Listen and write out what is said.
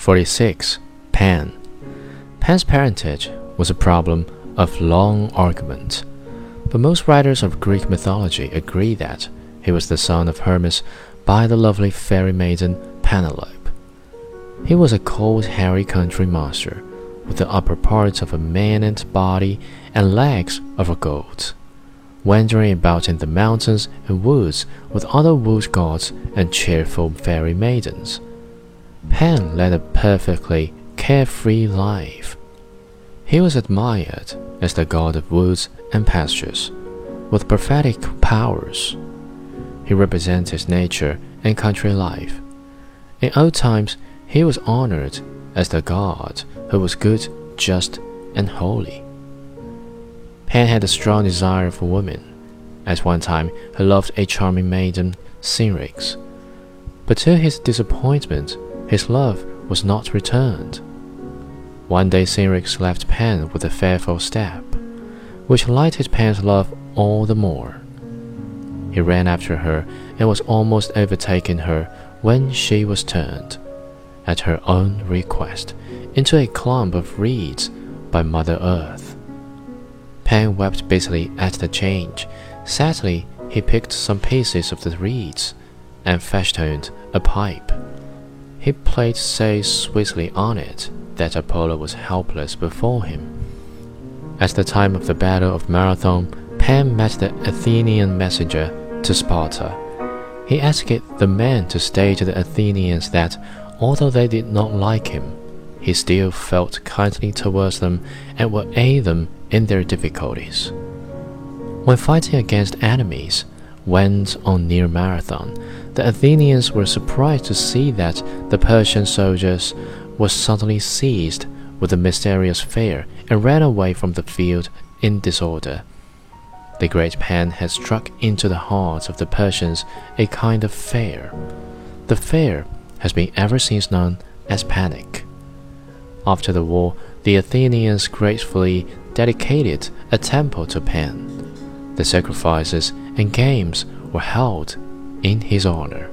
46. Pan. Pan's parentage was a problem of long argument, but most writers of Greek mythology agree that he was the son of Hermes by the lovely fairy maiden Penelope. He was a cold, hairy country monster with the upper parts of a man and body and legs of a goat, wandering about in the mountains and woods with other wood gods and cheerful fairy maidens. Pan led a perfectly carefree life. He was admired as the god of woods and pastures, with prophetic powers. He represented nature and country life. In old times, he was honored as the god who was good, just, and holy. Pan had a strong desire for women. At one time, he loved a charming maiden, Syrinx. But to his disappointment, his love was not returned. One day Syrinx left Pan with a fearful step, which lighted Pan's love all the more. He ran after her and was almost overtaking her when she was turned, at her own request, into a clump of reeds by Mother Earth. Pan wept bitterly at the change. Sadly, he picked some pieces of the reeds and fashioned a pipe. He played so sweetly on it that Apollo was helpless before him. At the time of the Battle of Marathon, Pan met the Athenian messenger to Sparta. He asked the men to state to the Athenians that, although they did not like him, he still felt kindly towards them and would aid them in their difficulties. When fighting against enemies, went on near Marathon, the Athenians were surprised to see that the Persian soldiers were suddenly seized with a mysterious fear and ran away from the field in disorder. The great Pan had struck into the hearts of the Persians a kind of fear. The fear has been ever since known as panic. After the war, the Athenians gracefully dedicated a temple to Pan. The sacrifices and games were held in his honor.